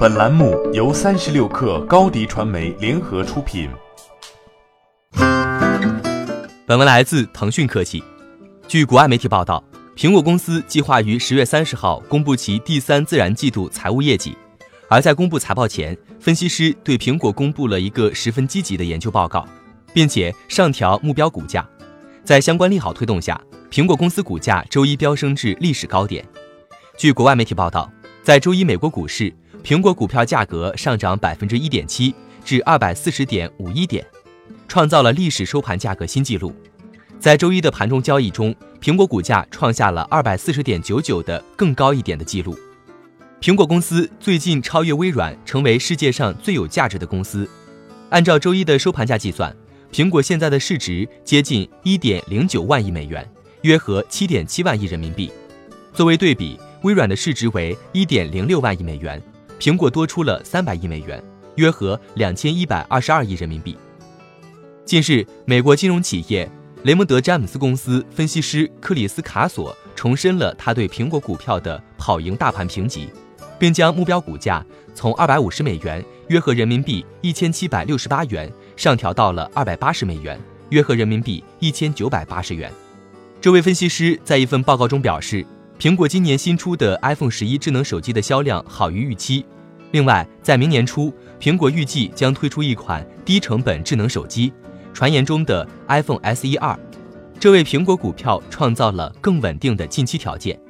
本栏目由三十六氪高低传媒联合出品。本文来自腾讯科技。据国外媒体报道，苹果公司计划于十月三十号公布其第三自然季度财务业绩。而在公布财报前，分析师对苹果公布了一个十分积极的研究报告，并且上调目标股价。在相关利好推动下，苹果公司股价周一飙升至历史高点。据国外媒体报道，在周一美国股市。苹果股票价格上涨百分之一点七，至二百四十点五一点，创造了历史收盘价格新纪录。在周一的盘中交易中，苹果股价创下了二百四十点九九的更高一点的记录。苹果公司最近超越微软，成为世界上最有价值的公司。按照周一的收盘价计算，苹果现在的市值接近一点零九万亿美元，约合七点七万亿人民币。作为对比，微软的市值为一点零六万亿美元。苹果多出了三百亿美元，约合两千一百二十二亿人民币。近日，美国金融企业雷蒙德詹姆斯公司分析师克里斯卡索重申了他对苹果股票的跑赢大盘评级，并将目标股价从二百五十美元（约合人民币一千七百六十八元）上调到了二百八十美元（约合人民币一千九百八十元）。这位分析师在一份报告中表示。苹果今年新出的 iPhone 十一智能手机的销量好于预期。另外，在明年初，苹果预计将推出一款低成本智能手机，传言中的 iPhone SE 二，这为苹果股票创造了更稳定的近期条件。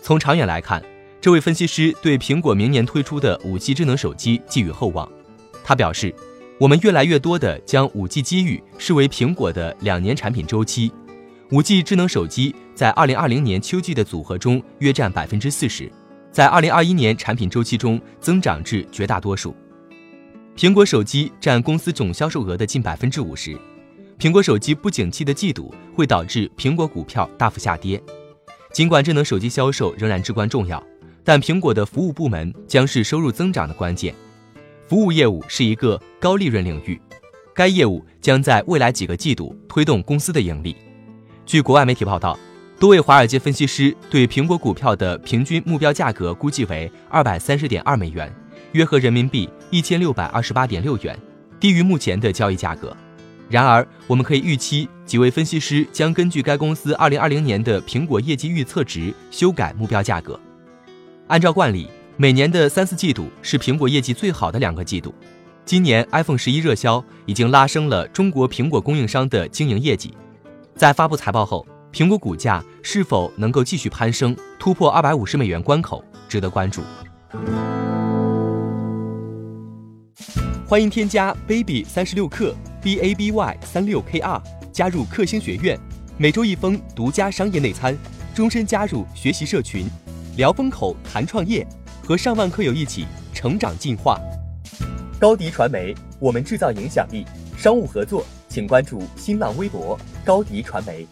从长远来看，这位分析师对苹果明年推出的 5G 智能手机寄予厚望。他表示：“我们越来越多地将 5G 机遇视为苹果的两年产品周期。5G 智能手机。”在二零二零年秋季的组合中约占百分之四十，在二零二一年产品周期中增长至绝大多数。苹果手机占公司总销售额的近百分之五十。苹果手机不景气的季度会导致苹果股票大幅下跌。尽管智能手机销售仍然至关重要，但苹果的服务部门将是收入增长的关键。服务业务是一个高利润领域，该业务将在未来几个季度推动公司的盈利。据国外媒体报道。多位华尔街分析师对苹果股票的平均目标价格估计为二百三十点二美元，约合人民币一千六百二十八点六元，低于目前的交易价格。然而，我们可以预期几位分析师将根据该公司二零二零年的苹果业绩预测值修改目标价格。按照惯例，每年的三四季度是苹果业绩最好的两个季度。今年 iPhone 十一热销已经拉升了中国苹果供应商的经营业绩。在发布财报后。苹果股价是否能够继续攀升，突破二百五十美元关口，值得关注。欢迎添加 baby 三十六克 b a b y 三六 k r 加入克星学院，每周一封独家商业内参，终身加入学习社群，聊风口谈创业，和上万课友一起成长进化。高迪传媒，我们制造影响力。商务合作，请关注新浪微博高迪传媒。